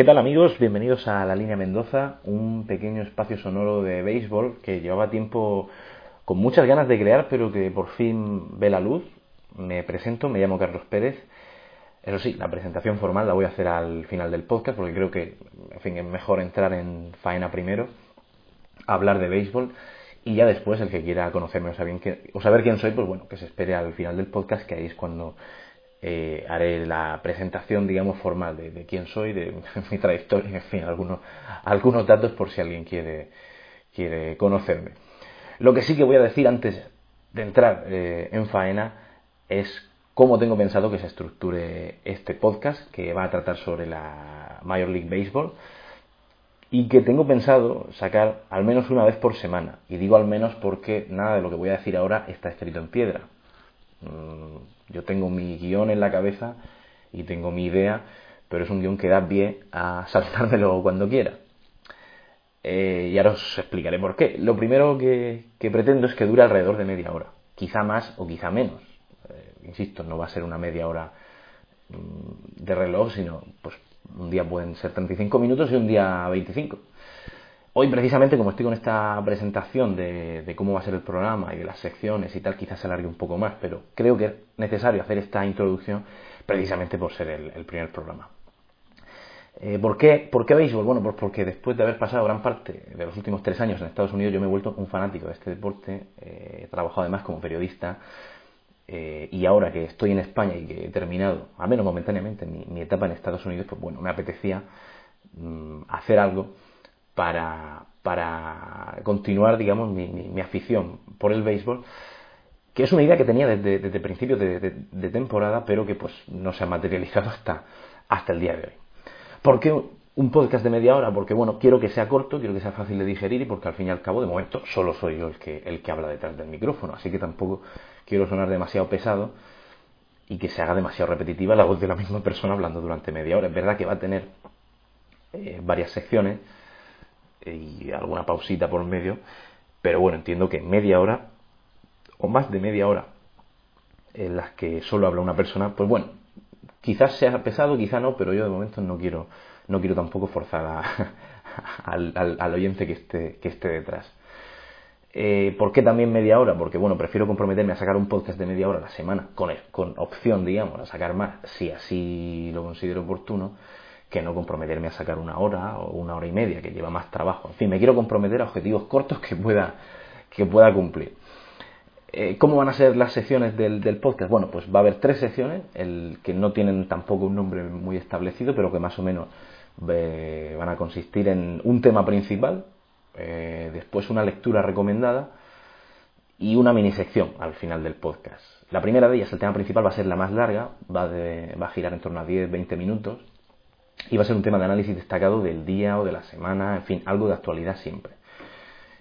¿Qué tal amigos? Bienvenidos a La Línea Mendoza, un pequeño espacio sonoro de béisbol que llevaba tiempo con muchas ganas de crear, pero que por fin ve la luz. Me presento, me llamo Carlos Pérez. Eso sí, la presentación formal la voy a hacer al final del podcast porque creo que en fin, es mejor entrar en faena primero, hablar de béisbol y ya después el que quiera conocerme o saber, o saber quién soy, pues bueno, que se espere al final del podcast, que ahí es cuando eh, haré la presentación, digamos, formal de, quién soy, de mi trayectoria, en fin, algunos, algunos datos por si alguien quiere, quiere conocerme. Lo que sí que voy a decir antes de entrar eh, en faena es cómo tengo pensado que se estructure este podcast que va a tratar sobre la Major League Baseball y que tengo pensado sacar al menos una vez por semana. Y digo al menos porque nada de lo que voy a decir ahora está escrito en piedra. Mm, yo tengo mi guion en la cabeza y tengo mi idea, pero es un guion que da pie a saltármelo cuando quiera. Eh, y ahora os explicaré por qué. Lo primero que, pretendo es que dure alrededor de media hora, quizá más o quizá menos. Eh, insisto, no va a ser una media hora mm, de reloj, sino pues un día pueden ser 35 minutos y un día 25. Hoy precisamente como estoy con esta presentación de, cómo va a ser el programa y de las secciones y tal, quizás se alargue un poco más, pero creo que es necesario hacer esta introducción precisamente por ser el, primer programa. Eh, ¿por, qué, ¿Por qué béisbol? Bueno, pues porque después de haber pasado gran parte de los últimos tres años en Estados Unidos, yo me he vuelto un fanático de este deporte. Eh, he trabajado además como periodista eh, y ahora que estoy en España y que he terminado, al menos momentáneamente, mi, etapa en Estados Unidos, pues bueno, me apetecía mm, hacer algo para, para continuar, digamos, mi, afición por el béisbol, que es una idea que tenía desde, desde principios de, temporada, pero que pues no se ha materializado hasta, hasta el día de hoy. ¿Por qué un podcast de media hora? Porque, bueno, quiero que sea corto, quiero que sea fácil de digerir y porque al fin y al cabo, de momento, solo soy yo el que, el que habla detrás del micrófono, así que tampoco quiero sonar demasiado pesado y que se haga demasiado repetitiva la voz de la misma persona hablando durante media hora. Es verdad que va a tener eh, varias secciones, y alguna pausita por medio, pero bueno, entiendo que media hora o más de media hora en las que solo habla una persona, pues bueno, quizás sea pesado, quizás no, pero yo de momento no quiero, no quiero tampoco forzar al, al, oyente que esté, que esté detrás. Eh, ¿Por qué también media hora? Porque bueno, prefiero comprometerme a sacar un podcast de media hora a la semana, con, con opción, digamos, a sacar más, si así lo considero oportuno, que no comprometerme a sacar una hora o una hora y media, que lleva más trabajo. En fin, me quiero comprometer a objetivos cortos que pueda, que pueda cumplir. Eh, ¿Cómo van a ser las secciones del, podcast? Bueno, pues va a haber tres secciones, el, que no tienen tampoco un nombre muy establecido, pero que más o menos eh, van a consistir en un tema principal, eh, después una lectura recomendada y una mini sección al final del podcast. La primera de ellas, el tema principal, va a ser la más larga, va, va a girar en torno a 10-20 minutos, y va a ser un tema de análisis destacado del día o de la semana, en fin, algo de actualidad siempre.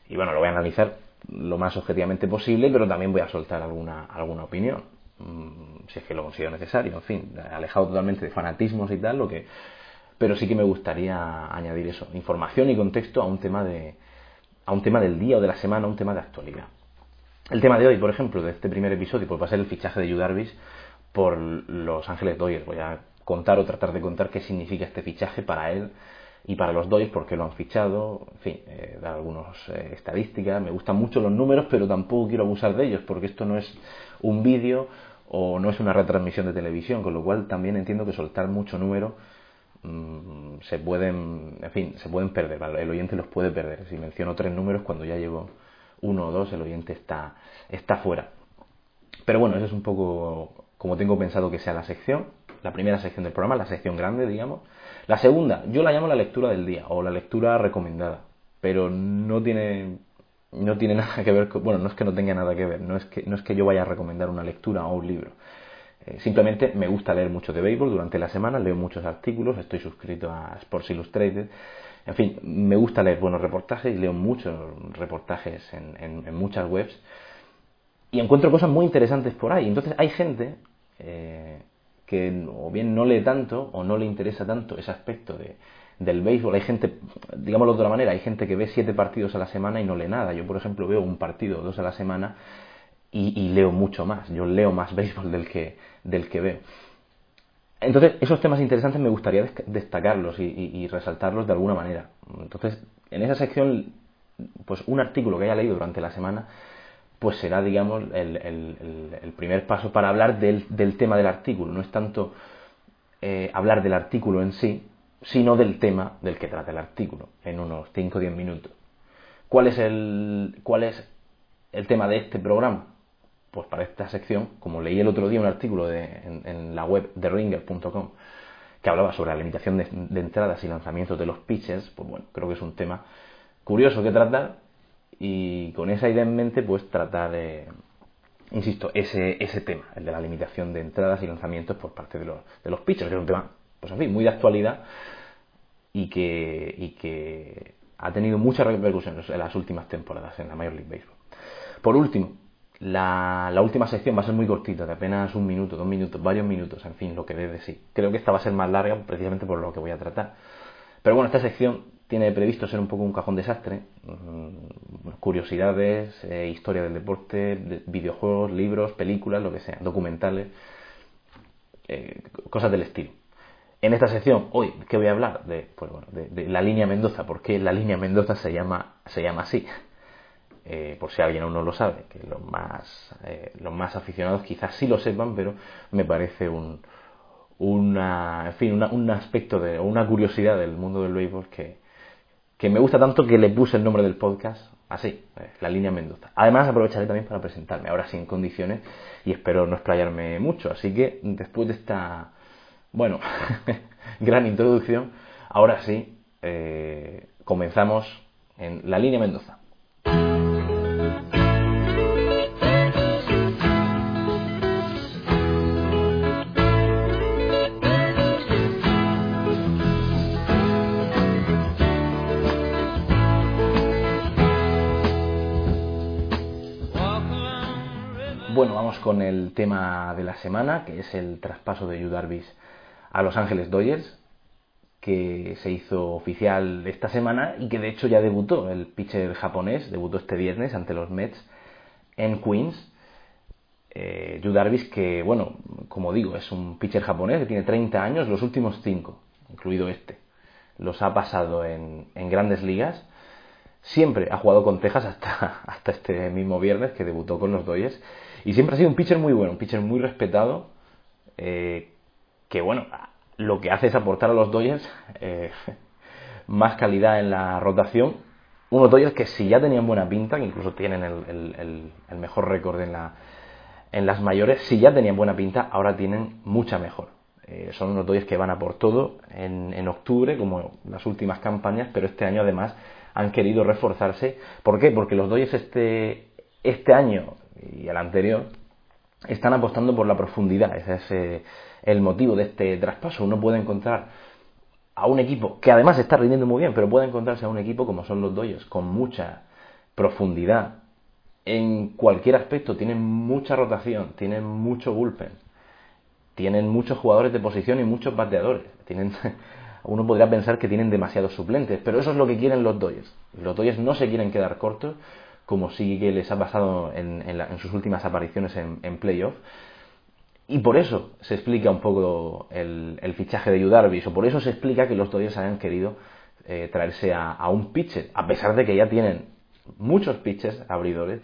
Y bueno, lo voy a analizar lo más objetivamente posible, pero también voy a soltar alguna, alguna opinión, mm, si es que lo considero necesario, en fin, alejado totalmente de fanatismos y tal, lo que, pero sí que me gustaría añadir eso, información y contexto a un tema de, a un tema del día o de la semana, a un tema de actualidad. El tema de hoy, por ejemplo, de este primer episodio, pues va a ser el fichaje de Judarvis por Los Ángeles Dodgers. Voy a contar o tratar de contar qué significa este fichaje para él y para los Dodgers, por qué lo han fichado, en fin, eh, dar algunas eh, estadísticas. Me gustan mucho los números, pero tampoco quiero abusar de ellos, porque esto no es un vídeo o no es una retransmisión de televisión, con lo cual también entiendo que soltar mucho número mm, se pueden, en fin, se pueden perder, el oyente los puede perder. Si menciono tres números, cuando ya llevo uno o dos, el oyente está, está fuera. Pero bueno, eso es un poco como tengo pensado que sea la sección, la primera sección del programa, la sección grande, digamos. La segunda, yo la llamo la lectura del día o la lectura recomendada, pero no tiene no tiene nada que ver bueno, no es que no tenga nada que ver, no es que no es que yo vaya a recomendar una lectura o un libro. Eh, simplemente me gusta leer mucho de béisbol durante la semana, leo muchos artículos, estoy suscrito a Sports Illustrated. En fin, me gusta leer buenos reportajes, leo muchos reportajes en, muchas webs y encuentro cosas muy interesantes por ahí. Entonces hay gente eh, que o bien no lee tanto o no le interesa tanto ese aspecto de, del béisbol. Hay gente, digámoslo de otra manera, hay gente que ve siete partidos a la semana y no lee nada. Yo, por ejemplo, veo un partido o dos a la semana y, leo mucho más. Yo leo más béisbol del que, del que veo. Entonces, esos temas interesantes me gustaría destacarlos y, resaltarlos de alguna manera. Entonces, en esa sección, pues un artículo que haya leído durante la semana, pues será, digamos, el, primer paso para hablar del, tema del artículo. No es tanto eh, hablar del artículo en sí, sino del tema del que trata el artículo, en unos 5 o 10 minutos. ¿Cuál es el, cuál es el tema de este programa? pues para esta sección, como leí el otro día un artículo en, la web de ringer.com que hablaba sobre la limitación de, entradas y lanzamientos de los pitches, pues bueno, creo que es un tema curioso que tratar y con esa idea en mente pues tratar, insisto, ese, ese tema, el de la limitación de entradas y lanzamientos por parte de los, de los pitchers, que es un tema, pues en fin, muy de actualidad y que, y que ha tenido mucha repercusión en las últimas temporadas en la Major League Baseball. Por último, la, última sección va a ser muy cortita, de apenas un minuto, dos minutos, varios minutos, en fin, lo que debe de sí. Creo que esta va a ser más larga precisamente por lo que voy a tratar. Pero bueno, esta sección tiene previsto ser un poco un cajón desastre. Mm, curiosidades, eh, historia del deporte, videojuegos, libros, películas, lo que sea, documentales, eh, cosas del estilo. En esta sección, hoy, ¿qué voy a hablar? De, pues bueno, de, la línea Mendoza. ¿Por qué la línea Mendoza se llama, se llama así? Eh, por si alguien aún no lo sabe, que los más, los más aficionados quizás sí lo sepan, pero me parece un, una, en fin, un aspecto de, una curiosidad del mundo del béisbol que, que me gusta tanto que le puse el nombre del podcast así, eh, la línea Mendoza. Además aprovecharé también para presentarme, ahora sin condiciones, y espero no explayarme mucho. Así que después de esta, bueno, gran introducción, ahora sí, comenzamos en la línea Mendoza. Con el tema de la semana, que es el traspaso de Yu Darvish a Los Ángeles Dodgers, que se hizo oficial esta semana y que de hecho ya debutó. El pitcher japonés debutó este viernes ante los Mets en Queens. Eh, Yu que bueno, como digo, es un pitcher japonés que tiene 30 años, los últimos 5, incluido este. Los ha pasado en, en grandes ligas siempre ha jugado con Texas hasta, hasta este mismo viernes que debutó con los Dodgers y siempre ha sido un pitcher muy bueno, un pitcher muy respetado, eh, que bueno, lo que hace es aportar a los Dodgers eh, más calidad en la rotación. Unos Dodgers que si ya tenían buena pinta, que incluso tienen el, mejor récord en, la, en las mayores, si ya tenían buena pinta, ahora tienen mucha mejor. Eh, son unos Dodgers que van a por todo en, en octubre, como las últimas campañas, pero este año además han querido reforzarse. ¿Por qué? Porque los Dodgers este, este año y el anterior están apostando por la profundidad. Ese es eh, el motivo de este traspaso. Uno puede encontrar a un equipo que además está rindiendo muy bien, pero puede encontrarse a un equipo como son los Dodgers, con mucha profundidad en cualquier aspecto. Tienen mucha rotación, tienen mucho bullpen, tienen muchos jugadores de posición y muchos bateadores. Tienen, uno podría pensar que tienen demasiados suplentes, pero eso es lo que quieren los Dodgers. Los Dodgers no se quieren quedar cortos como sí que les ha pasado en, sus últimas apariciones en, playoff. Y por eso se explica un poco el, fichaje de Yu o por eso se explica que los Dodgers hayan querido eh, traerse a, un pitcher, a pesar de que ya tienen muchos pitchers abridores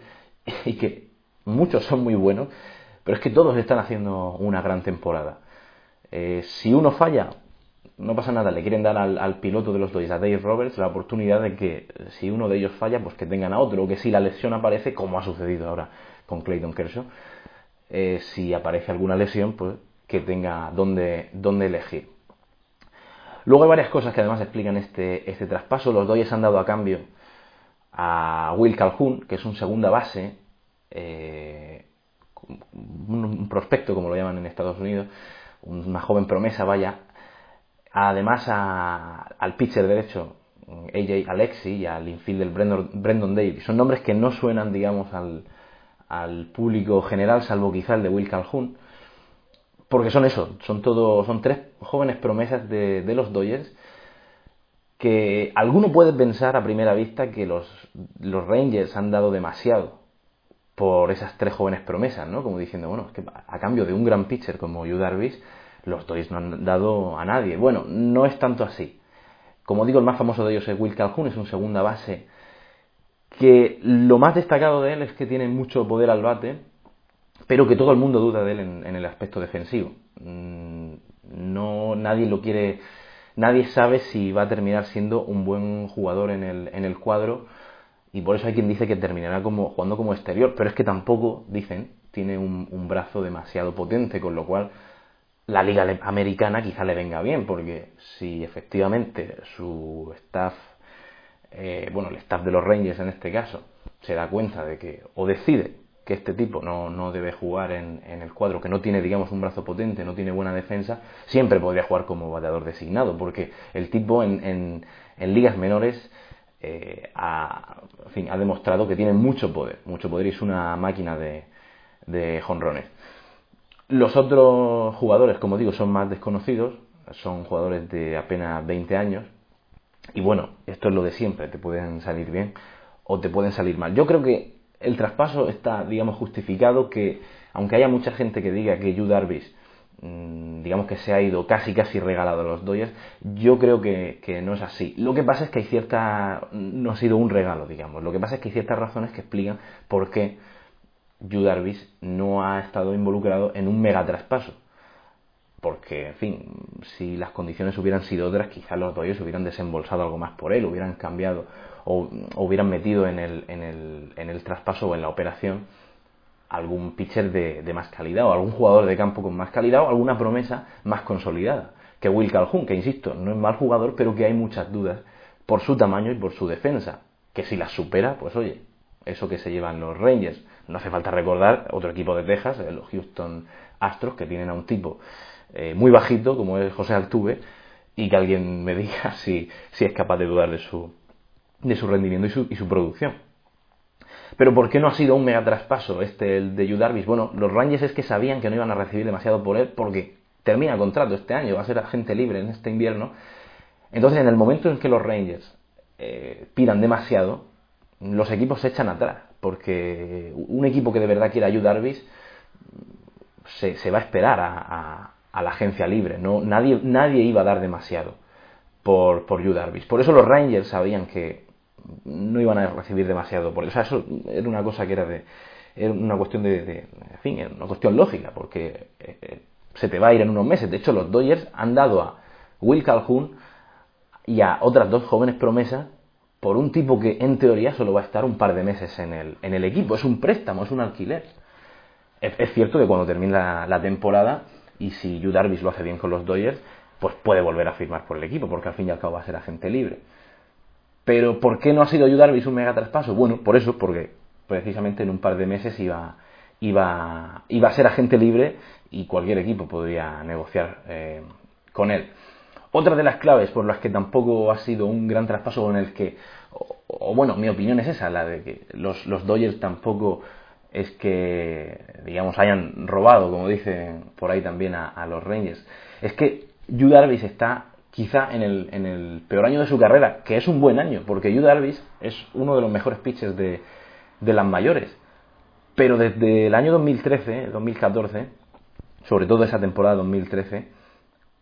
y que muchos son muy buenos, pero es que todos están haciendo una gran temporada. Eh, si uno falla, no pasa nada, le quieren dar al, piloto de los Dodgers, a Dave Roberts, la oportunidad de que si uno de ellos falla, pues que tengan a otro, o que si la lesión aparece, como ha sucedido ahora con Clayton Kershaw, eh, si aparece alguna lesión, pues que tenga dónde, dónde elegir. Luego hay varias cosas que además explican este, este traspaso. Los Dodgers han dado a cambio a Will Calhoun, que es un segunda base, eh, un prospecto, como lo llaman en Estados Unidos, una joven promesa, vaya. Además al pitcher derecho, AJ Alexi, y al infielder Brandon, Brandon Davis. Son nombres que no suenan, digamos, al, al público general, salvo quizá el de Will Calhoun porque son eso, son todo, son tres jóvenes promesas de, los Dodgers que alguno puede pensar a primera vista que los, los Rangers han dado demasiado por esas tres jóvenes promesas, ¿no? Como diciendo, bueno, es que a cambio de un gran pitcher como Yu Darvish, los Dodgers no han dado a nadie. Bueno, no es tanto así. Como digo, el más famoso de ellos es Will Calhoun, es un segunda base que lo más destacado de él es que tiene mucho poder al bate, pero que todo el mundo duda de él en, el aspecto defensivo. Mm, no, nadie lo quiere, nadie sabe si va a terminar siendo un buen jugador en el, en el cuadro y por eso hay quien dice que terminará como, jugando como exterior, pero es que tampoco, dicen, tiene un, brazo demasiado potente, con lo cual la liga americana quizá le venga bien, porque si efectivamente su staff, eh, bueno, el staff de los Rangers en este caso, se da cuenta de que, o decide que este tipo no, no debe jugar en, en, el cuadro, que no tiene, digamos, un brazo potente, no tiene buena defensa, siempre podría jugar como bateador designado, porque el tipo en, en, ligas menores eh, ha, fin, ha demostrado que tiene mucho poder, mucho poder y es una máquina de, de jonrones. Los otros jugadores, como digo, son más desconocidos, son jugadores de apenas 20 años, y bueno, esto es lo de siempre, te pueden salir bien o te pueden salir mal. Yo creo que el traspaso está, digamos, justificado que, aunque haya mucha gente que diga que Yu Darvish, mm, digamos que se ha ido casi casi regalado a los Dodgers, yo creo que, no es así. Lo que pasa es que hay cierta, no ha sido un regalo, digamos, lo que pasa es que hay ciertas razones que explican por qué Yu Darvish no ha estado involucrado en un mega traspaso. Porque, en fin, si las condiciones hubieran sido otras, quizás los Dodgers hubieran desembolsado algo más por él, hubieran cambiado o, hubieran metido en el, en, el, en el traspaso o en la operación algún pitcher de, de, más calidad o algún jugador de campo con más calidad o alguna promesa más consolidada que Will Calhoun, que insisto, no es mal jugador, pero que hay muchas dudas por su tamaño y por su defensa, que si las supera, pues oye, eso que se llevan los Rangers. No hace falta recordar otro equipo de Texas, los Houston Astros, que tienen a un tipo eh, muy bajito como es José Altuve y que alguien me diga si, si es capaz de dudar de su, de su rendimiento y su, y su producción. Pero ¿por qué no ha sido un mega traspaso este el de Yu Bueno, los Rangers es que sabían que no iban a recibir demasiado por él porque termina el contrato este año, va a ser agente libre en este invierno. Entonces, en el momento en que los Rangers eh, pidan demasiado, los equipos se echan atrás, porque un equipo que de verdad quiera Yu se, se, va a esperar a, a, la agencia libre. No, nadie, nadie iba a dar demasiado por, por Yu Por eso los Rangers sabían que no iban a recibir demasiado por él. O sea, eso era una cosa que era de. Era una cuestión de. fin, una cuestión lógica, porque eh, se te va a ir en unos meses. De hecho, los Dodgers han dado a Will Calhoun y a otras dos jóvenes promesas por un tipo que en teoría solo va a estar un par de meses en el, en el equipo. Es un préstamo, es un alquiler. Es, cierto que cuando termine la, temporada y si Yu Darvish lo hace bien con los Dodgers, pues puede volver a firmar por el equipo, porque al fin y al cabo va a ser agente libre. Pero ¿por qué no ha sido ayudar un mega traspaso? Bueno, por eso, porque precisamente en un par de meses iba, iba, iba a ser agente libre y cualquier equipo podría negociar eh, con él. Otra de las claves por las que tampoco ha sido un gran traspaso con el que, o, bueno, mi opinión es esa, la de que los, Dodgers tampoco es que, digamos, hayan robado, como dicen por ahí también a, los Rangers. Es que Yu Darvish está quizá en el, en el peor año de su carrera, que es un buen año, porque Yu Darvish es uno de los mejores pitchers de, de las mayores. Pero desde el año 2013, 2014, sobre todo esa temporada 2013,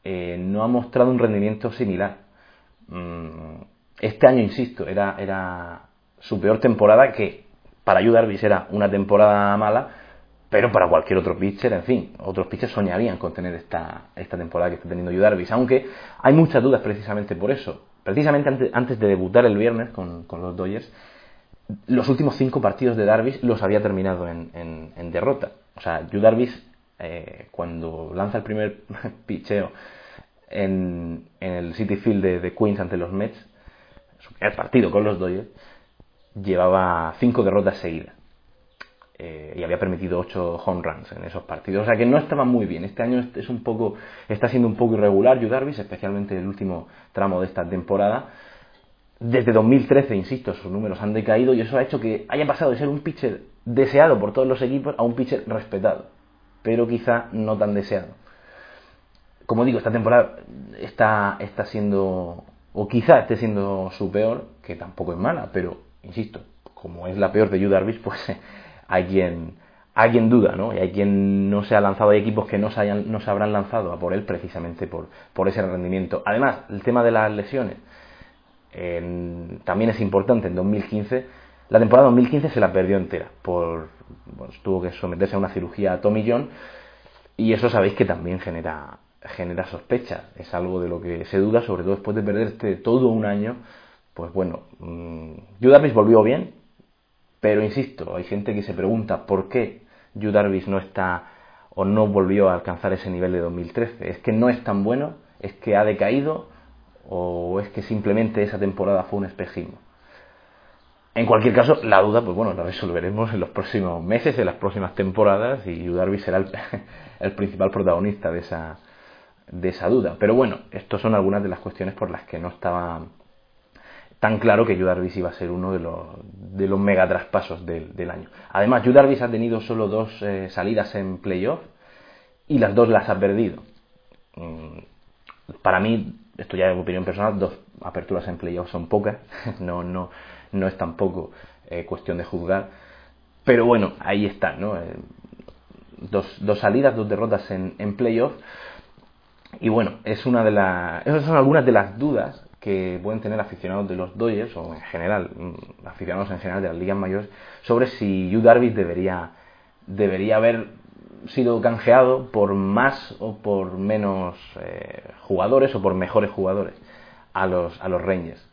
eh, no ha mostrado un rendimiento similar. Mm, este año, insisto, era, era su peor temporada, que para Yu Darvish era una temporada mala, pero para cualquier otro pitcher, en fin, otros pitchers soñarían con tener esta, esta temporada que está teniendo Yu Darvish, aunque hay muchas dudas precisamente por eso. Precisamente antes, de debutar el viernes con, los Dodgers, los últimos cinco partidos de Darvish los había terminado en, derrota. O sea, Yu Darvish, eh, cuando lanza el primer picheo en, el City Field de, Queens ante los Mets, el partido con los Dodgers, llevaba cinco derrotas seguidas. Eh, y había permitido ocho home runs en esos partidos. O sea que no estaba muy bien. Este año es un poco, está siendo un poco irregular Yu Darvish, especialmente el último tramo de esta temporada. Desde 2013, insisto, sus números han decaído y eso ha hecho que haya pasado de ser un pitcher deseado por todos los equipos a un pitcher respetado, pero quizá no tan deseado. Como digo, esta temporada está, está siendo, o quizá esté siendo su peor, que tampoco es mala, pero insisto, como es la peor de Yu Darvish, pues hay quien, hay quien duda, ¿no? Y hay quien no se ha lanzado, hay equipos que no se, hayan, no se habrán lanzado a por él precisamente por, por ese rendimiento. Además, el tema de las lesiones también es importante. En 2015, la temporada 2015 se la perdió entera, por, tuvo que someterse a una cirugía a Tommy John y eso sabéis que también genera, genera sospechas. Es algo de lo que se duda, sobre todo después de perderte todo un año. Pues bueno, mmm, volvió bien, pero insisto, hay gente que se pregunta por qué Yu Darvish no está o no volvió a alcanzar ese nivel de 2013. ¿Es que no es tan bueno? ¿Es que ha decaído? ¿O es que simplemente esa temporada fue un espejismo? En cualquier caso, la duda, pues bueno, la resolveremos en los próximos meses, en las próximas temporadas, y Yu Darvish será el, principal protagonista de esa, de esa duda. Pero bueno, estas son algunas de las cuestiones por las que no estaba tan claro que Yu iba a ser uno de los, de los mega traspasos del, año. Además, Yu ha tenido solo dos eh, salidas en playoff y las dos las ha perdido. Mm, para mí, esto ya es opinión personal, dos aperturas en playoff son pocas, no, no, no es tampoco eh, cuestión de juzgar. Pero bueno, ahí está, ¿no? Eh, dos, dos, salidas, dos derrotas en, en playoff. Y bueno, es una de las, esas son algunas de las dudas que pueden tener aficionados de los Dodgers o en general, mm, aficionados en general de las ligas mayores, sobre si Yu Darvish debería, debería haber sido canjeado por más o por menos eh, jugadores o por mejores jugadores a los, a los Rangers.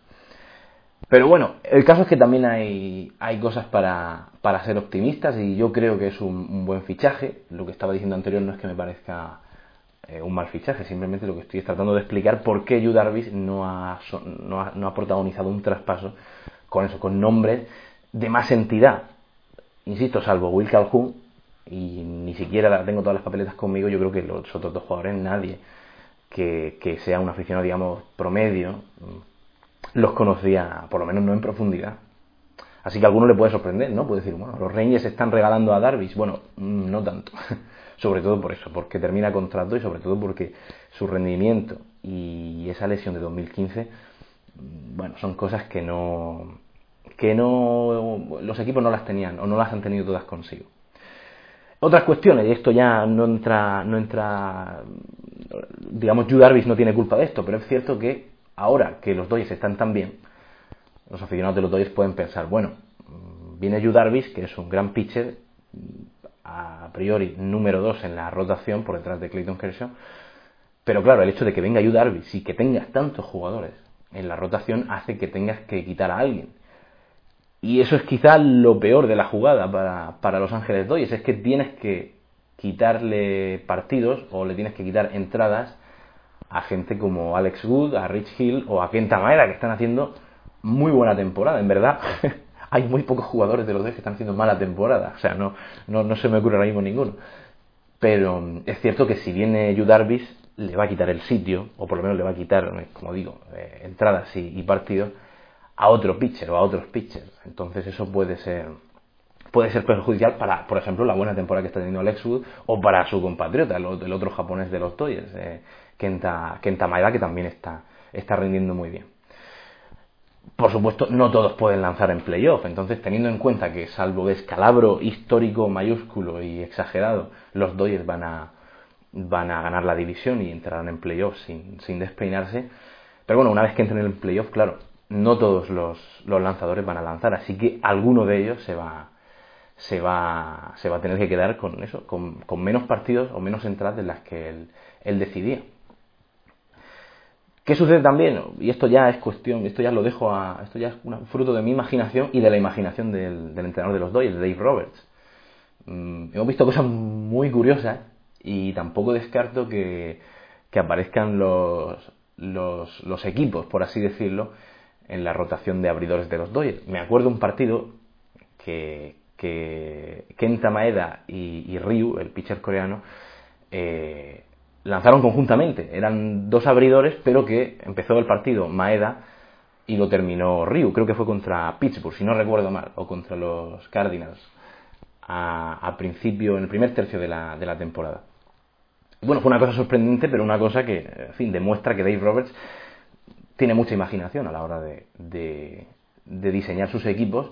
Pero bueno, el caso es que también hay, hay cosas para, para ser optimistas y yo creo que es un, un buen fichaje. Lo que estaba diciendo anterior no es que me parezca eh, un mal fichaje, simplemente lo que estoy tratando de explicar por qué Yu Darvish no ha, no ha, no ha protagonizado un traspaso con eso, con nombres de más entidad. Insisto, salvo Will Calhoun, y ni siquiera tengo todas las papeletas conmigo, yo creo que los otros dos jugadores, nadie que, que sea un aficionado, digamos, promedio, los conocía, por lo menos no en profundidad. Así que a alguno le puede sorprender, ¿no? Puede decir, bueno, los Rangers están regalando a Darvish. Bueno, no tanto sobre todo por eso, porque termina contrato y sobre todo porque su rendimiento y esa lesión de 2015, bueno, son cosas que no que no los equipos no las tenían o no las han tenido todas consigo. Otras cuestiones, y esto ya no entra, no entra, digamos, Yu no tiene culpa de esto, pero es cierto que ahora que los Dodgers están tan bien, los aficionados de los Dodgers pueden pensar, bueno, viene Yu que es un gran pitcher, a priori número 2 en la rotación por detrás de Clayton Kershaw. Pero claro, el hecho de que venga Yu Darvish y que tengas tantos jugadores en la rotación hace que tengas que quitar a alguien. Y eso es quizá lo peor de la jugada para, para Los Ángeles Dodgers, es que tienes que quitarle partidos o le tienes que quitar entradas a gente como Alex Wood, a Rich Hill o a Kenta Maeda que están haciendo muy buena temporada, en verdad. hay muy pocos jugadores de los dos que están haciendo mala temporada. O sea, no, no, no se me ocurre ahora mismo ninguno. Pero mm, es cierto que si viene Yu Darvish, le va a quitar el sitio, o por lo menos le va a quitar, como digo, eh, entradas y, partidos a otro pitcher o a otros pitchers. Entonces eso puede ser puede ser perjudicial para, por ejemplo, la buena temporada que está teniendo Alex Wood o para su compatriota, el, otro japonés de los Toyers, eh, Kenta, Kenta Maeda, que también está, está rindiendo muy bien por supuesto, no todos pueden lanzar en playoff. Entonces, teniendo en cuenta que, salvo descalabro histórico mayúsculo y exagerado, los Dodgers van a, van a ganar la división y entrarán en playoff sin, sin despeinarse. Pero bueno, una vez que entren en playoff, claro, no todos los, los, lanzadores van a lanzar, así que alguno de ellos se va, se va, se va a tener que quedar con eso, con, menos partidos o menos entradas de las que él, decidía. ¿Qué sucede también? Y esto ya es cuestión, esto ya lo dejo a, esto ya es un fruto de mi imaginación y de la imaginación del, entrenador de los Dodgers, Dave Roberts. Mm, hemos visto cosas muy curiosas y tampoco descarto que, que aparezcan los, los, los, equipos, por así decirlo, en la rotación de abridores de los Dodgers. Me acuerdo un partido que, que Kenta Maeda y, Ryu, el pitcher coreano, eh, lanzaron conjuntamente. Eran dos abridores, pero que empezó el partido Maeda y lo terminó Ryu. Creo que fue contra Pittsburgh, si no recuerdo mal, o contra los Cardinals a, principio, en el primer tercio de la, de la temporada. Bueno, fue una cosa sorprendente, pero una cosa que, en fin, demuestra que Dave Roberts tiene mucha imaginación a la hora de, de diseñar sus equipos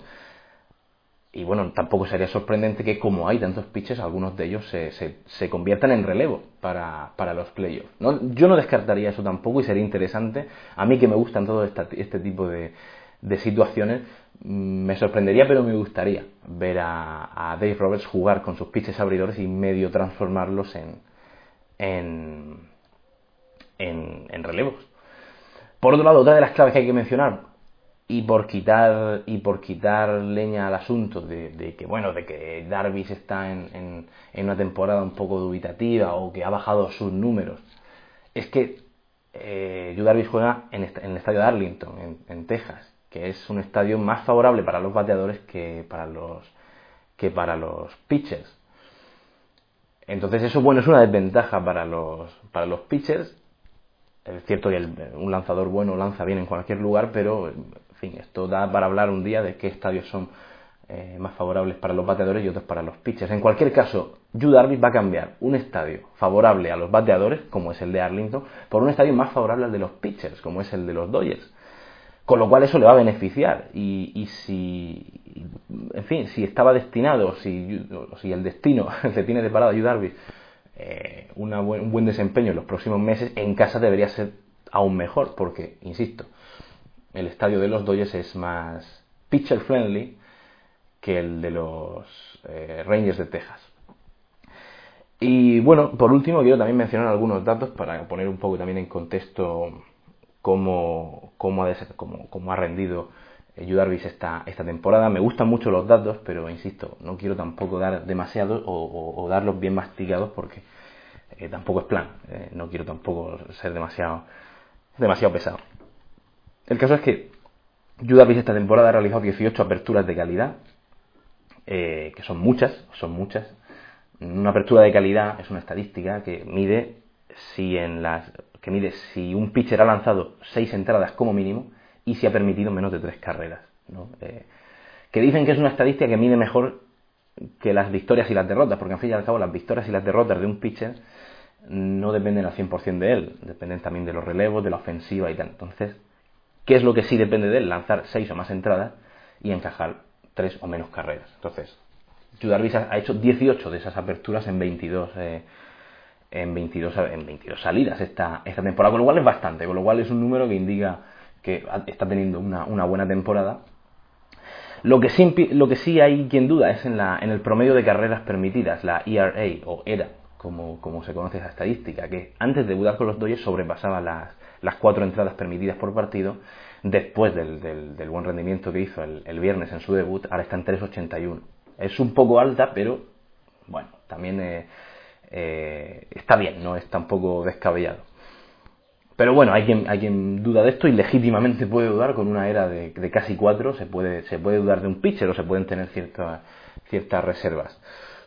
y bueno, tampoco sería sorprendente que como hay tantos pitches, algunos de ellos se, se, conviertan en relevo para, para los playoffs. ¿no? Yo no descartaría eso tampoco y sería interesante. A mí que me gustan todo este tipo de, de situaciones, mm, me sorprendería, pero me gustaría ver a, a, Dave Roberts jugar con sus pitches abridores y medio transformarlos en, en, en relevos. Por otro lado, otra de las claves que hay que mencionar, y por quitar y por quitar leña al asunto de, que bueno de que Darvis está en, en, una temporada un poco dubitativa o que ha bajado sus números es que eh, Darvis juega en, el estadio de Arlington en, Texas que es un estadio más favorable para los bateadores que para los que para los pitchers. Entonces eso bueno es una desventaja para los para los pitchers. Es cierto que un lanzador bueno lanza bien en cualquier lugar pero fin, esto da para hablar un día de qué estadios son eh, más favorables para los bateadores y otros para los pitchers. En cualquier caso, Yu va a cambiar un estadio favorable a los bateadores, como es el de Arlington, por un estadio más favorable al de los pitchers, como es el de los Dodgers. Con lo cual eso le va a beneficiar. Y, si, en fin, si estaba destinado, si, el destino le tiene deparado a Yu eh, un buen desempeño en los próximos meses, en casa debería ser aún mejor, porque, insisto, el estadio de los Dodgers es más pitcher friendly que el de los eh, Rangers de Texas. Y bueno, por último quiero también mencionar algunos datos para poner un poco también en contexto cómo, cómo, ha, cómo, ha, rendido Yu Darvish esta, esta temporada. Me gustan mucho los datos, pero insisto, no quiero tampoco dar demasiados o, darlos bien masticados porque eh, tampoco es plan. Eh, no quiero tampoco ser demasiado, demasiado pesado. El caso es que Judas esta temporada ha realizado 18 aperturas de calidad, eh, que son muchas, son muchas. Una apertura de calidad es una estadística que mide si en las que mide si un pitcher ha lanzado 6 entradas como mínimo y si ha permitido menos de 3 carreras. Eh, que dicen que es una estadística que mide mejor que las victorias y las derrotas, porque al fin y al cabo las victorias y las derrotas de un pitcher no dependen al 100% de él, dependen también de los relevos, de la ofensiva y tal. Entonces, ¿Qué es lo que sí depende de él? Lanzar seis o más entradas y encajar tres o menos carreras. Entonces, Judarvis ha hecho 18 de esas aperturas en 22, eh, en 22, en 22 salidas esta, esta temporada, con lo cual es bastante, con lo cual es un número que indica que está teniendo una, una buena temporada. Lo que, sí, lo que sí hay quien duda es en, la, en el promedio de carreras permitidas, la ERA o ERA, como, como se conoce esa estadística, que antes de debutar con los Dodgers sobrepasaba las, las cuatro entradas permitidas por partido, después del, del, buen rendimiento que hizo el, viernes en su debut, ahora está en 3.81. Es un poco alta, pero bueno, también eh, eh, está bien, no es tampoco descabellado. Pero bueno, hay quien, hay quien duda de esto y legítimamente puede dudar con una era de, casi cuatro, se puede, se puede dudar de un pitcher o se pueden tener ciertas, ciertas reservas.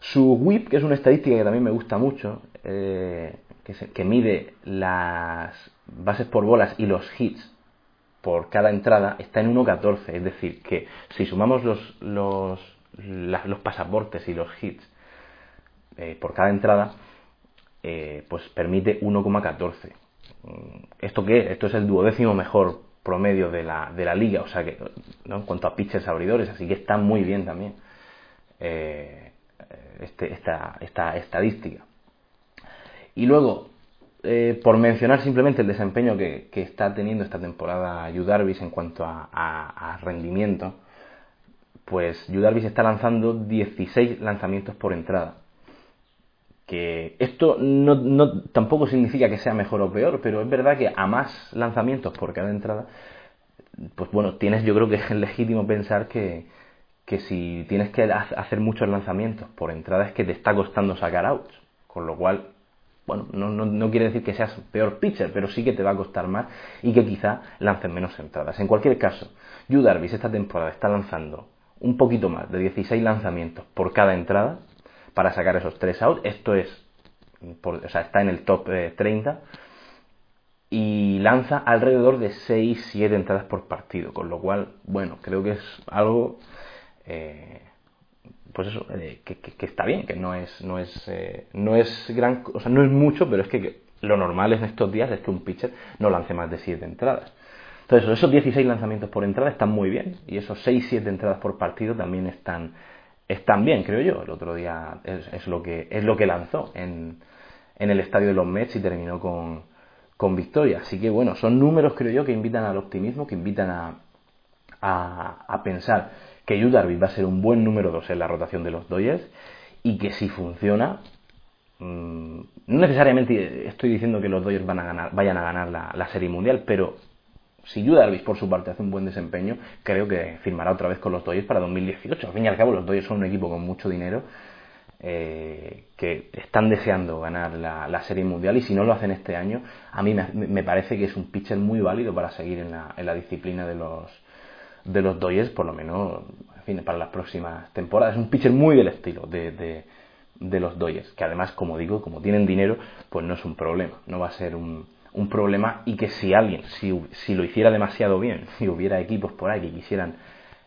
Su whip, que es una estadística que también me gusta mucho, eh, que, mide las bases por bolas y los hits por cada entrada, está en 1.14. Es decir, que si sumamos los, los, los pasaportes y los hits eh, por cada entrada, eh, pues permite 1,14. Mm, ¿Esto qué? Esto es el duodécimo mejor promedio de la, de la liga, o sea que, ¿no? en cuanto a pitchers abridores, así que está muy bien también eh, este, esta, esta estadística. Y luego, eh, por mencionar simplemente el desempeño que, está teniendo esta temporada Yu en cuanto a, rendimiento, pues Yu Darvish está lanzando 16 lanzamientos por entrada. Que esto no, no, tampoco significa que sea mejor o peor, pero es verdad que a más lanzamientos por cada entrada, pues bueno, tienes, yo creo que es legítimo pensar que, que si tienes que hacer muchos lanzamientos por entrada es que te está costando sacar outs. Con lo cual, bueno, no, no, no, quiere decir que seas peor pitcher, pero sí que te va a costar más y que quizá lancen menos entradas. En cualquier caso, Yu Darvish esta temporada está lanzando un poquito más de 16 lanzamientos por cada entrada para sacar esos 3 outs. Esto es, o sea, está en el top 30 eh, y lanza alrededor de 6-7 entradas por partido, con lo cual, bueno, creo que es algo eh, pues eso, eh, que, está bien, que no es, no es, eh, no es gran, o sea, no es mucho, pero es que, lo normal en estos días es que un pitcher no lance más de 7 entradas. Entonces, esos 16 lanzamientos por entrada están muy bien y esos 6-7 entradas por partido también están, están bien, creo yo. El otro día es, lo, que, es lo que lanzó en, en el estadio de los Mets y terminó con, con victoria. Así que bueno, son números, creo yo, que invitan al optimismo, que invitan a, a, a pensar que Yu Darvish va a ser un buen número 2 en la rotación de los Dodgers y que si funciona, mm, no necesariamente estoy diciendo que los Dodgers van a ganar, vayan a ganar la, Serie Mundial, pero si Yu Darvish por su parte hace un buen desempeño, creo que firmará otra vez con los Dodgers para 2018. Al fin y al cabo, los Dodgers son un equipo con mucho dinero eh, que están deseando ganar la, Serie Mundial y si no lo hacen este año, a mí me, parece que es un pitcher muy válido para seguir en la disciplina de los, de los Dodgers, por lo menos en fin, para las próximas temporadas. Es un pitcher muy del estilo de, de, los Dodgers, que además, como digo, como tienen dinero, pues no es un problema, no va a ser un, un problema y que si alguien, si, si, lo hiciera demasiado bien, si hubiera equipos por ahí que quisieran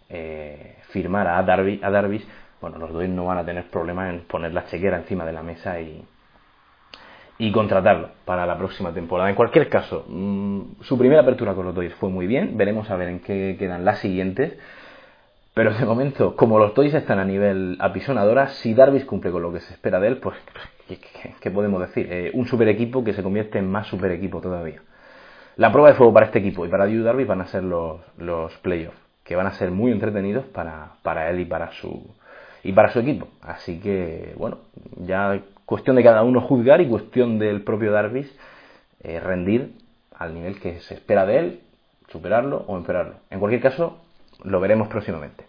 eh, firmar a Darby, a Darvish, bueno, los Dodgers no van a tener problema en poner la chequera encima de la mesa y, y contratarlo para la próxima temporada. En cualquier caso, mm, su primera apertura con los Dodgers fue muy bien. Veremos a ver en qué quedan las siguientes. Pero de momento, como los Dodgers están a nivel apisonadora, si Darvish cumple con lo que se espera de él, pues, ¿qué, podemos decir? Eh, un super equipo que se convierte en más super equipo todavía. La prueba de fuego para este equipo y para Drew Darvish van a ser los, los playoffs, que van a ser muy entretenidos para, para él y para su y para su equipo. Así que, bueno, ya cuestión de cada uno juzgar y cuestión del propio Darvish eh, rendir al nivel que se espera de él, superarlo o empeorarlo. En cualquier caso, lo veremos próximamente.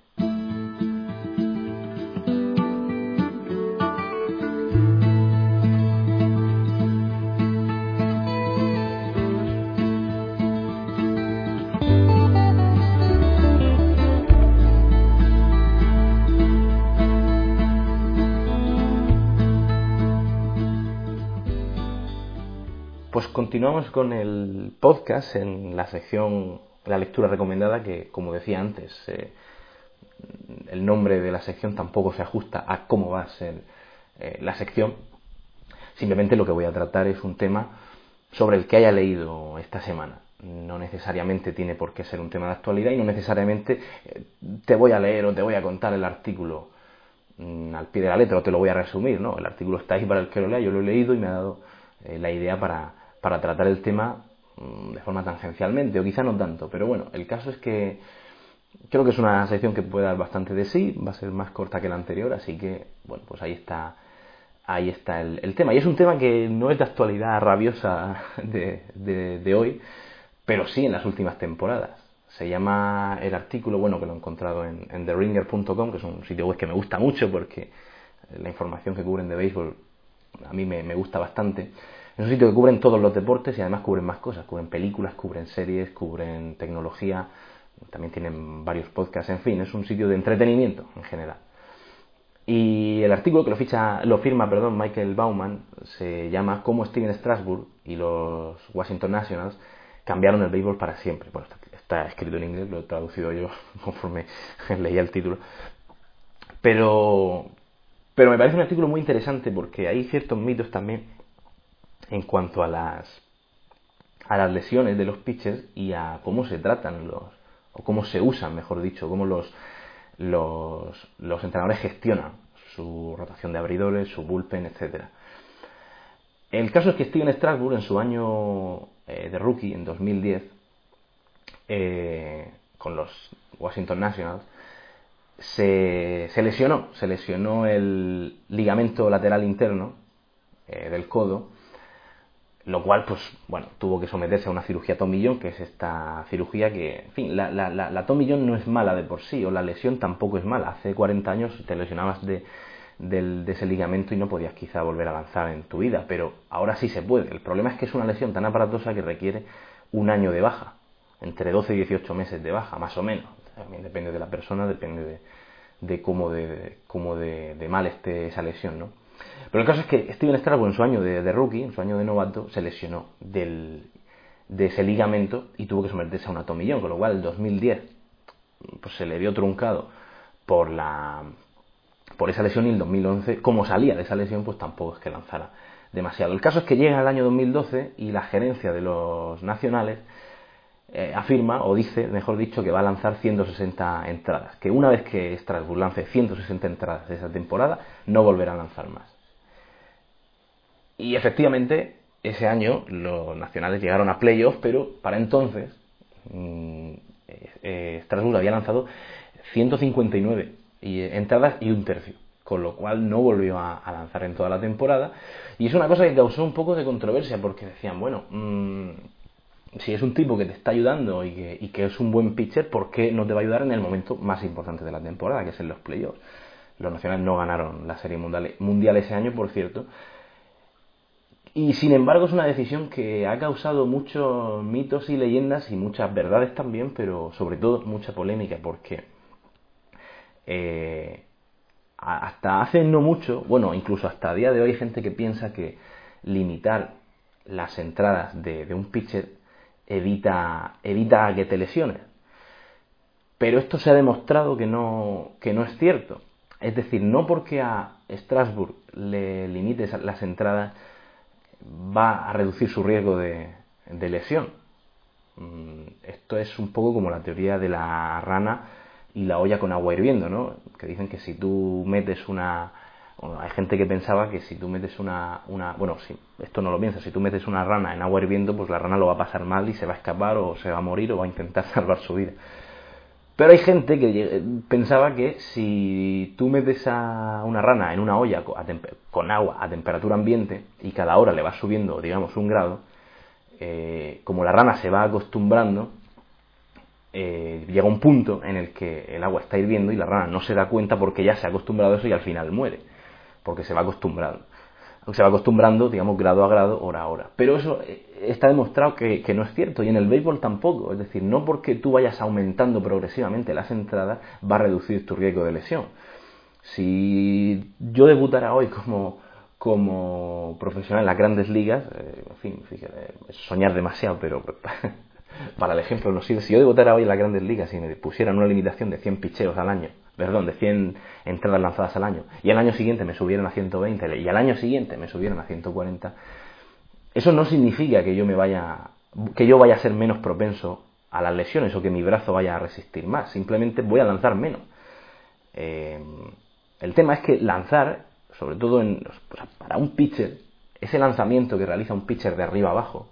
Continuamos con el podcast en la sección, la lectura recomendada, que como decía antes, eh, el nombre de la sección tampoco se ajusta a cómo va a ser eh, la sección. Simplemente lo que voy a tratar es un tema sobre el que haya leído esta semana. No necesariamente tiene por qué ser un tema de actualidad y no necesariamente eh, te voy a leer o te voy a contar el artículo mm, al pie de la letra o te lo voy a resumir, ¿no? El artículo está ahí para el que lo lea, yo lo he leído y me ha dado la idea para, para tratar el tema mm, de forma tangencialmente, o quizá no tanto, pero bueno, el caso es que creo que es una sección que puede dar bastante de sí, va a ser más corta que la anterior, así que, bueno, pues ahí está, ahí está el, tema. Y es un tema que no es de actualidad rabiosa de, de, hoy, pero sí en las últimas temporadas. Se llama el artículo, bueno, que lo he encontrado en, en TheRinger.com, que es un sitio web que me gusta mucho porque la información que cubren de béisbol a mí me, me gusta bastante. Es un sitio que cubren todos los deportes y además cubren más cosas. Cubren películas, cubren series, cubren tecnología. También tienen varios podcasts. En fin, es un sitio de entretenimiento en general. Y el artículo que lo, ficha, lo firma perdón, Michael Bauman se llama Cómo Steven Strasburg y los Washington Nationals cambiaron el béisbol para siempre. Bueno, está, escrito en inglés, lo he traducido yo conforme leía el título. Pero, pero me parece un artículo muy interesante porque hay ciertos mitos también en cuanto a las a las lesiones de los pitchers y a cómo se tratan los o cómo se usan, mejor dicho, cómo los los, los entrenadores gestionan su rotación de abridores, su bullpen, etcétera. El caso es que Steven Strasburg en su año eh, de rookie, en 2010, eh, con los Washington Nationals, se, se lesionó, se lesionó el ligamento lateral interno eh, del codo, lo cual, pues, bueno, tuvo que someterse a una cirugía tomillón, que es esta cirugía que, en fin, la, la, la, tomillón no es mala de por sí, o la lesión tampoco es mala. Hace 40 años te lesionabas de, de ese ligamento y no podías quizá volver a avanzar en tu vida, pero ahora sí se puede. El problema es que es una lesión tan aparatosa que requiere un año de baja, entre 12 y 18 meses de baja, más o menos. También depende de la persona, depende de, de cómo, de, cómo de, de mal esté esa lesión, ¿no? Pero el caso es que Steven Strasburg en su año de, rookie, en su año de novato, se lesionó del, de ese ligamento y tuvo que someterse a una tomillón, con lo cual el 2010 pues se le vio truncado por la por esa lesión y el 2011, como salía de esa lesión, pues tampoco es que lanzara demasiado. El caso es que llega el año 2012 y la gerencia de los nacionales eh, afirma o dice, mejor dicho, que va a lanzar 160 entradas, que una vez que Strasbourg lance 160 entradas de esa temporada, no volverá a lanzar más. Y efectivamente, ese año los nacionales llegaron a playoffs, pero para entonces mm, eh, Strasbourg había lanzado 159 entradas y un tercio, con lo cual no volvió a, lanzar en toda la temporada. Y es una cosa que causó un poco de controversia, porque decían, bueno, mm, si es un tipo que te está ayudando y que, es un buen pitcher, ¿por qué no te va a ayudar en el momento más importante de la temporada, que es en los playoffs? Los nacionales no ganaron la serie mundial ese año, por cierto. Y sin embargo es una decisión que ha causado muchos mitos y leyendas y muchas verdades también, pero sobre todo mucha polémica, porque eh, hasta hace no mucho, bueno, incluso hasta a día de hoy hay gente que piensa que limitar las entradas de, un pitcher evita, evita que te lesiones. Pero esto se ha demostrado que no, que no es cierto. Es decir, no porque a Strasbourg le limites las entradas va a reducir su riesgo de, de lesión. Mm, esto es un poco como la teoría de la rana y la olla con agua hirviendo, ¿no? Que dicen que si tú metes una... hay gente que pensaba que si tú metes una, una... Bueno, si esto no lo piensas, si tú metes una rana en agua hirviendo, pues la rana lo va a pasar mal y se va a escapar o se va a morir o va a intentar salvar su vida. Pero hay gente que pensaba que si tú metes a una rana en una olla con agua a temperatura ambiente y cada hora le vas subiendo, digamos, un grado, eh, como la rana se va acostumbrando, eh, llega un punto en el que el agua está hirviendo y la rana no se da cuenta porque ya se ha acostumbrado a eso y al final muere, porque se va acostumbrando. Se va acostumbrando, digamos, grado a grado, hora a hora. Pero eso eh, está demostrado que, no es cierto y en el béisbol tampoco. Es decir, no porque tú vayas aumentando progresivamente las entradas va a reducir tu riesgo de lesión. Si yo debutara hoy como, como profesional en las grandes ligas, eh, en fin, fíjate, soñar demasiado, pero para el ejemplo no sirve. Si yo debutara hoy en las grandes ligas y me pusieran una limitación de 100 picheos al año, perdón, de 100 entradas lanzadas al año, y al año siguiente me subieran a 120 y al año siguiente me subieran a 140, eso no significa que yo me vaya, que yo vaya a ser menos propenso a las lesiones o que mi brazo vaya a resistir más, simplemente voy a lanzar menos. Eh, el tema es que lanzar, sobre todo en, para un pitcher, ese lanzamiento que realiza un pitcher de arriba abajo,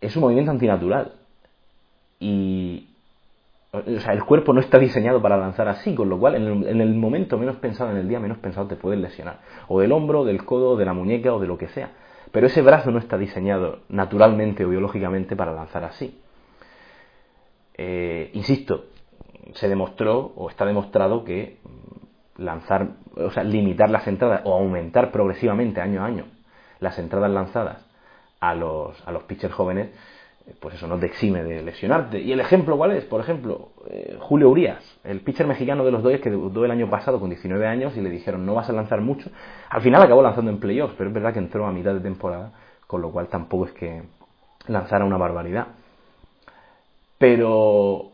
es un movimiento antinatural. Y o sea, el cuerpo no está diseñado para lanzar así, con lo cual en el, momento menos pensado, en el día menos pensado, te puedes lesionar. O del hombro, del codo, de la muñeca o de lo que sea. Pero ese brazo no está diseñado naturalmente o biológicamente para lanzar así. Eh, insisto, se demostró o está demostrado que lanzar, o sea, limitar las entradas o aumentar progresivamente año a año las entradas lanzadas a los, a los pitchers jóvenes, pues eso no te exime de lesionarte. ¿Y el ejemplo cuál es? Por ejemplo, eh, Julio Urias, el pitcher mexicano de los Dodgers que debutó el año pasado con 19 años y le dijeron no vas a lanzar mucho. Al final acabó lanzando en playoffs, pero es verdad que entró a mitad de temporada, con lo cual tampoco es que lanzara una barbaridad. Pero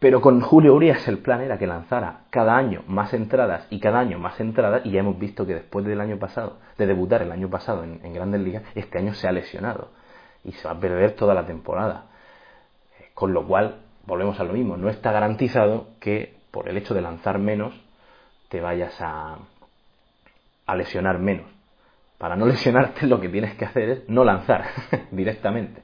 pero con Julio Urias el plan era que lanzara cada año más entradas y cada año más entradas y ya hemos visto que después del año pasado, de debutar el año pasado en, Grandes Ligas, este año se ha lesionado y se va a perder toda la temporada. Con lo cual, volvemos a lo mismo, no está garantizado que por el hecho de lanzar menos te vayas a, a lesionar menos. Para no lesionarte lo que tienes que hacer es no lanzar directamente.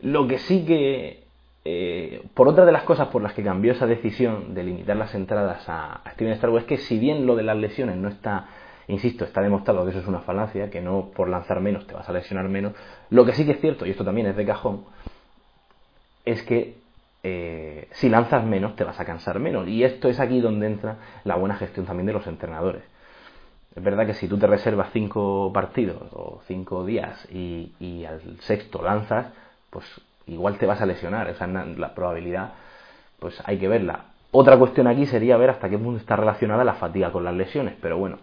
Lo que sí que eh, por otra de las cosas por las que cambió esa decisión de limitar las entradas a, Steven Starbuck es que si bien lo de las lesiones no está, insisto, está demostrado que eso es una falacia, que no por lanzar menos te vas a lesionar menos, lo que sí que es cierto, y esto también es de cajón, es que eh, si lanzas menos te vas a cansar menos. Y esto es aquí donde entra la buena gestión también de los entrenadores. Es verdad que si tú te reservas cinco partidos o cinco días y, al sexto lanzas, pues igual te vas a lesionar, o sea, la probabilidad, pues hay que verla. Otra cuestión aquí sería ver hasta qué punto está relacionada la fatiga con las lesiones, pero bueno,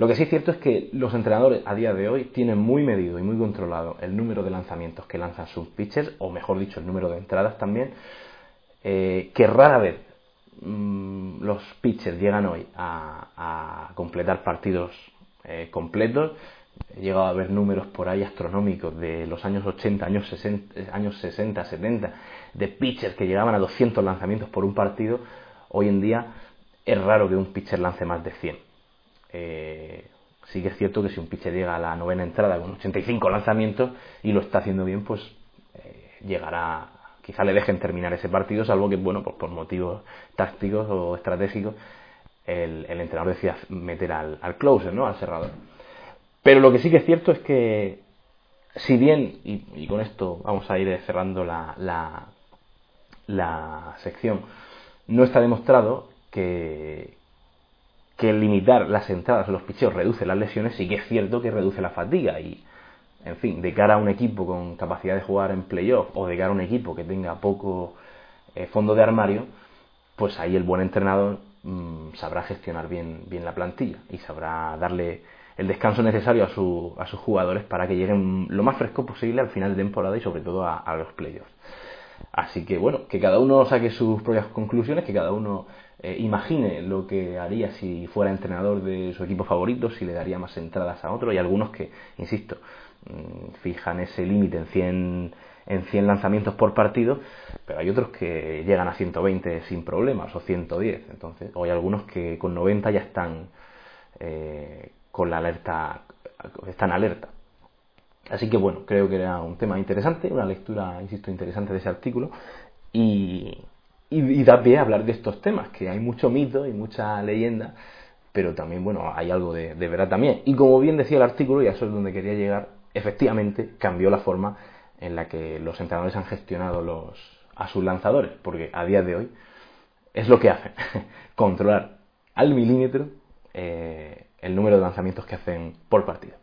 lo que sí es cierto es que los entrenadores a día de hoy tienen muy medido y muy controlado el número de lanzamientos que lanzan sus pitchers, o mejor dicho, el número de entradas también, eh, que rara vez mm, los pitchers llegan hoy a, completar partidos eh, completos he llegado a ver números por ahí astronómicos de los años 80, años 60, años 60, 70, de pitchers que llegaban a 200 lanzamientos por un partido. Hoy en día es raro que un pitcher lance más de 100. Eh, sí que es cierto que si un pitcher llega a la novena entrada con 85 lanzamientos y lo está haciendo bien, pues eh, llegará, quizá le dejen terminar ese partido, salvo que, bueno, pues por motivos tácticos o estratégicos, el, entrenador decida meter al, closer, ¿no? Al cerrador. Pero lo que sí que es cierto es que, si bien, y, con esto vamos a ir cerrando la, la, sección, no está demostrado que, que limitar las entradas a los picheos reduce las lesiones, sí que es cierto que reduce la fatiga y, en fin, de cara a un equipo con capacidad de jugar en playoff o de cara a un equipo que tenga poco eh, fondo de armario, pues ahí el buen entrenador mm, sabrá gestionar bien, bien la plantilla y sabrá darle el descanso necesario a, su, a sus jugadores para que lleguen lo más fresco posible al final de temporada y sobre todo a, los playoffs. Así que bueno, que cada uno saque sus propias conclusiones, que cada uno eh, imagine lo que haría si fuera entrenador de su equipo favorito, si le daría más entradas a otro. Y algunos que, insisto, mm, fijan ese límite en 100, en 100 lanzamientos por partido, pero hay otros que llegan a 120 sin problemas o 110. Entonces, o hay algunos que con 90 ya están eh, con la alerta, están alerta. Así que bueno, creo que era un tema interesante, una lectura, insisto, interesante de ese artículo y, y, da pie a hablar de estos temas, que hay mucho mito y mucha leyenda, pero también, bueno, hay algo de, verdad también. Y como bien decía el artículo, y eso es donde quería llegar, efectivamente cambió la forma en la que los entrenadores han gestionado los, a sus lanzadores, porque a día de hoy es lo que hacen, controlar al milímetro eh, el número de lanzamientos que hacen por partido.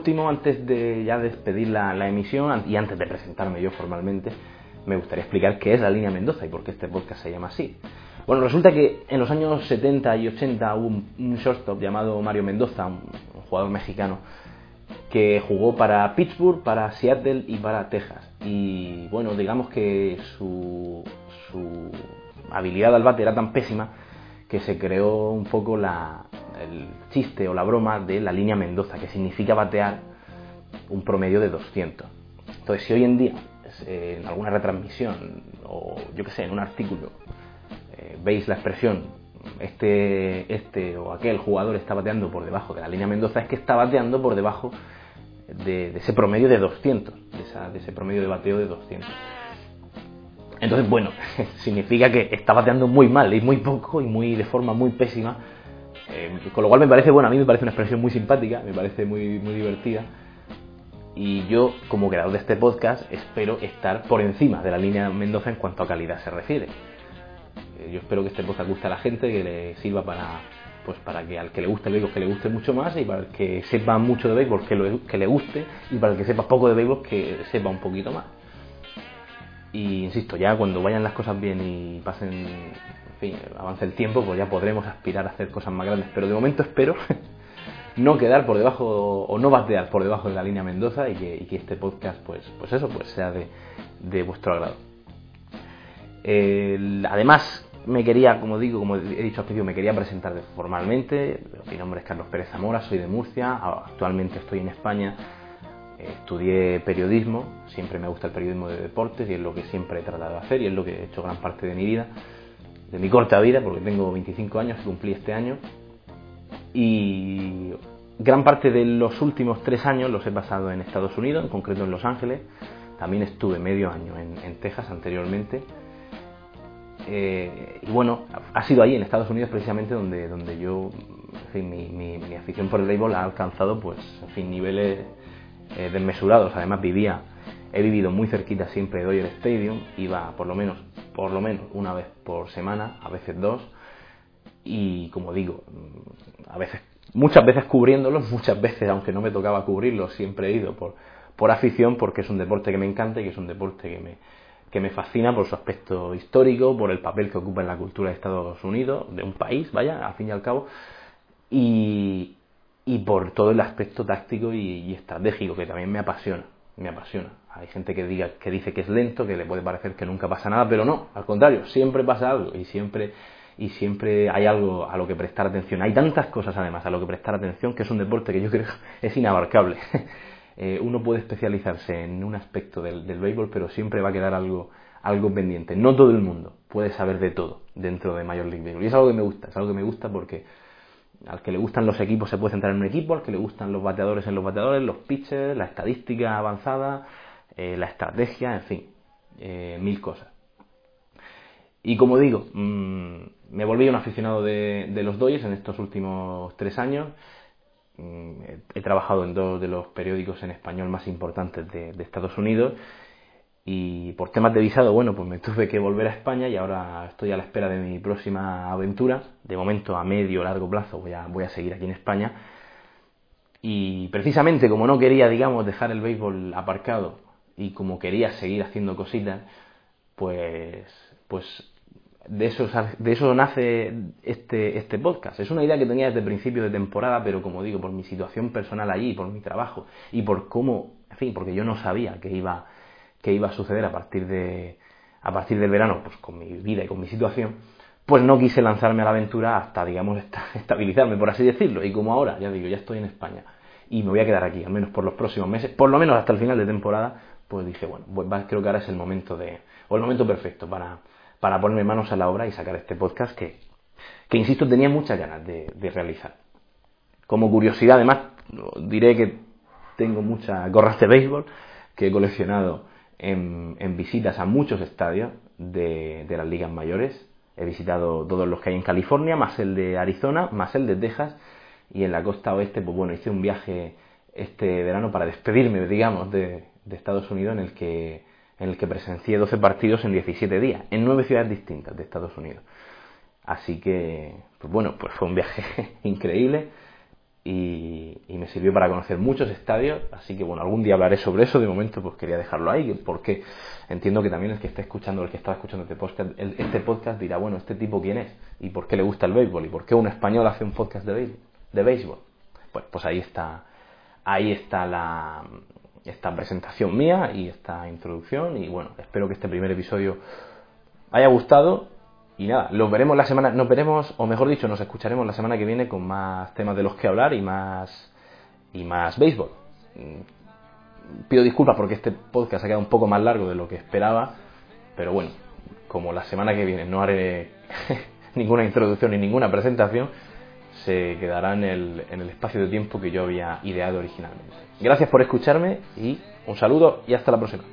Último, antes de ya despedir la, emisión y antes de presentarme yo formalmente, me gustaría explicar qué es la línea Mendoza y por qué este podcast se llama así. Bueno, resulta que en los años 70 y 80 hubo un, shortstop llamado Mario Mendoza, un, jugador mexicano, que jugó para Pittsburgh, para Seattle y para Texas. Y bueno, digamos que su habilidad al bate era tan pésima que se creó un poco la, el chiste o la broma de la línea Mendoza, que significa batear un promedio de 200. Entonces, si hoy en día en alguna retransmisión o yo que sé, en un artículo, eh, veis la expresión este, este o aquel jugador está bateando por debajo de la línea Mendoza, es que está bateando por debajo de, ese promedio de 200, de, ese promedio de bateo de 200. Entonces, bueno, significa que está bateando muy mal y muy poco y muy de forma muy pésima. Eh, con lo cual me parece, bueno, a mí me parece una expresión muy simpática, me parece muy, muy divertida y yo, como creador de este podcast, espero estar por encima de la línea Mendoza en cuanto a calidad se refiere. Eh, yo espero que este podcast guste a la gente, que le sirva para pues para que al que le guste el béisbol que le guste mucho más y para el que sepa mucho de béisbol que, que le guste y para el que sepa poco de béisbol que sepa un poquito más. Y insisto, ya cuando vayan las cosas bien y pasen, en fin, avance el tiempo, pues ya podremos aspirar a hacer cosas más grandes. Pero de momento espero no quedar por debajo o no batear por debajo de la línea Mendoza y que, este podcast pues, pues eso pues sea de, vuestro agrado. además, me quería, como digo, como he dicho al principio, me quería presentar formalmente. Mi nombre es Carlos Pérez Zamora, soy de Murcia, actualmente estoy en España. Estudié periodismo, siempre me gusta el periodismo de deportes y es lo que siempre he tratado de hacer y es lo que he hecho gran parte de mi vida, de mi corta vida, porque tengo 25 años, cumplí este año. Y gran parte de los últimos tres años los he pasado en Estados Unidos, en concreto en Los Ángeles. También estuve medio año en, Texas anteriormente. Eh, y bueno, ha sido ahí en Estados Unidos precisamente donde, donde yo, en fin, mi, mi, afición por el béisbol ha alcanzado pues, en fin, niveles eh, desmesurados. Además vivía, he vivido muy cerquita siempre de Dodger Stadium, iba por lo menos, por lo menos una vez por semana, a veces dos, y como digo, a veces, muchas veces cubriéndolos, muchas veces, aunque no me tocaba cubrirlos, siempre he ido por, por afición, porque es un deporte que me encanta y que es un deporte que me, que me fascina por su aspecto histórico, por el papel que ocupa en la cultura de Estados Unidos, de un país, vaya, al fin y al cabo, y, y por todo el aspecto táctico y, estratégico que también me apasiona, me apasiona. Hay gente que diga que dice que es lento, que le puede parecer que nunca pasa nada, pero no, al contrario, siempre pasa algo y siempre y siempre hay algo a lo que prestar atención. Hay tantas cosas además a lo que prestar atención que es un deporte que yo creo es inabarcable. Eh, uno puede especializarse en un aspecto del, del béisbol, pero siempre va a quedar algo, algo pendiente. No todo el mundo puede saber de todo dentro de Major League Baseball. Y es algo que me gusta, es algo que me gusta porque al que le gustan los equipos se puede centrar en un equipo, al que le gustan los bateadores en los bateadores, los pitchers, la estadística avanzada, eh, la estrategia, en fin, eh, mil cosas. Y como digo, mm, me volví un aficionado de, los Dodgers en estos últimos tres años. Mm, he, trabajado en dos de los periódicos en español más importantes de Estados Unidos y por temas de visado, bueno, pues me tuve que volver a España y ahora estoy a la espera de mi próxima aventura. De momento, a medio o largo plazo, voy a, voy a seguir aquí en España. Y precisamente como no quería, digamos, dejar el béisbol aparcado y como quería seguir haciendo cositas, pues, pues de eso, de eso nace este, este podcast. Es una idea que tenía desde principio de temporada, pero como digo, por mi situación personal allí, por mi trabajo y por cómo, en fin, porque yo no sabía que iba que iba a suceder a partir de a partir del verano, pues con mi vida y con mi situación, pues no quise lanzarme a la aventura hasta, digamos, estabilizarme, por así decirlo. Y como ahora, ya digo, ya estoy en España y me voy a quedar aquí, al menos por los próximos meses, por lo menos hasta el final de temporada, pues dije, bueno, pues creo que ahora es el momento de, o el momento perfecto para, para ponerme manos a la obra y sacar este podcast que, que insisto, tenía muchas ganas de, de realizar. Como curiosidad, además, diré que tengo muchas gorras de béisbol que he coleccionado en, visitas a muchos estadios de, las ligas mayores. He visitado todos los que hay en California, más el de Arizona, más el de Texas. Y en la costa oeste, pues bueno, hice un viaje este verano para despedirme, digamos, de, Estados Unidos en el que en el que presencié 12 partidos en 17 días, en nueve ciudades distintas de Estados Unidos. Así que, pues bueno, pues fue un viaje increíble y, me sirvió para conocer muchos estadios, así que bueno, algún día hablaré sobre eso, de momento pues quería dejarlo ahí, porque entiendo que también el que está escuchando, el que está escuchando este podcast, este podcast dirá, bueno, ¿este tipo quién es? ¿Y por qué le gusta el béisbol? ¿Y por qué un español hace un podcast de béisbol? De béisbol? Pues, pues ahí está, ahí está la, esta presentación mía y esta introducción y bueno, espero que este primer episodio haya gustado y nada, los veremos la semana, nos veremos, o mejor dicho, nos escucharemos la semana que viene con más temas de los que hablar y más y más béisbol. Mm, pido disculpas porque este podcast ha quedado un poco más largo de lo que esperaba, pero bueno, como la semana que viene no haré ninguna introducción ni ninguna presentación, se quedará en el, en el espacio de tiempo que yo había ideado originalmente. Gracias por escucharme y un saludo y hasta la próxima.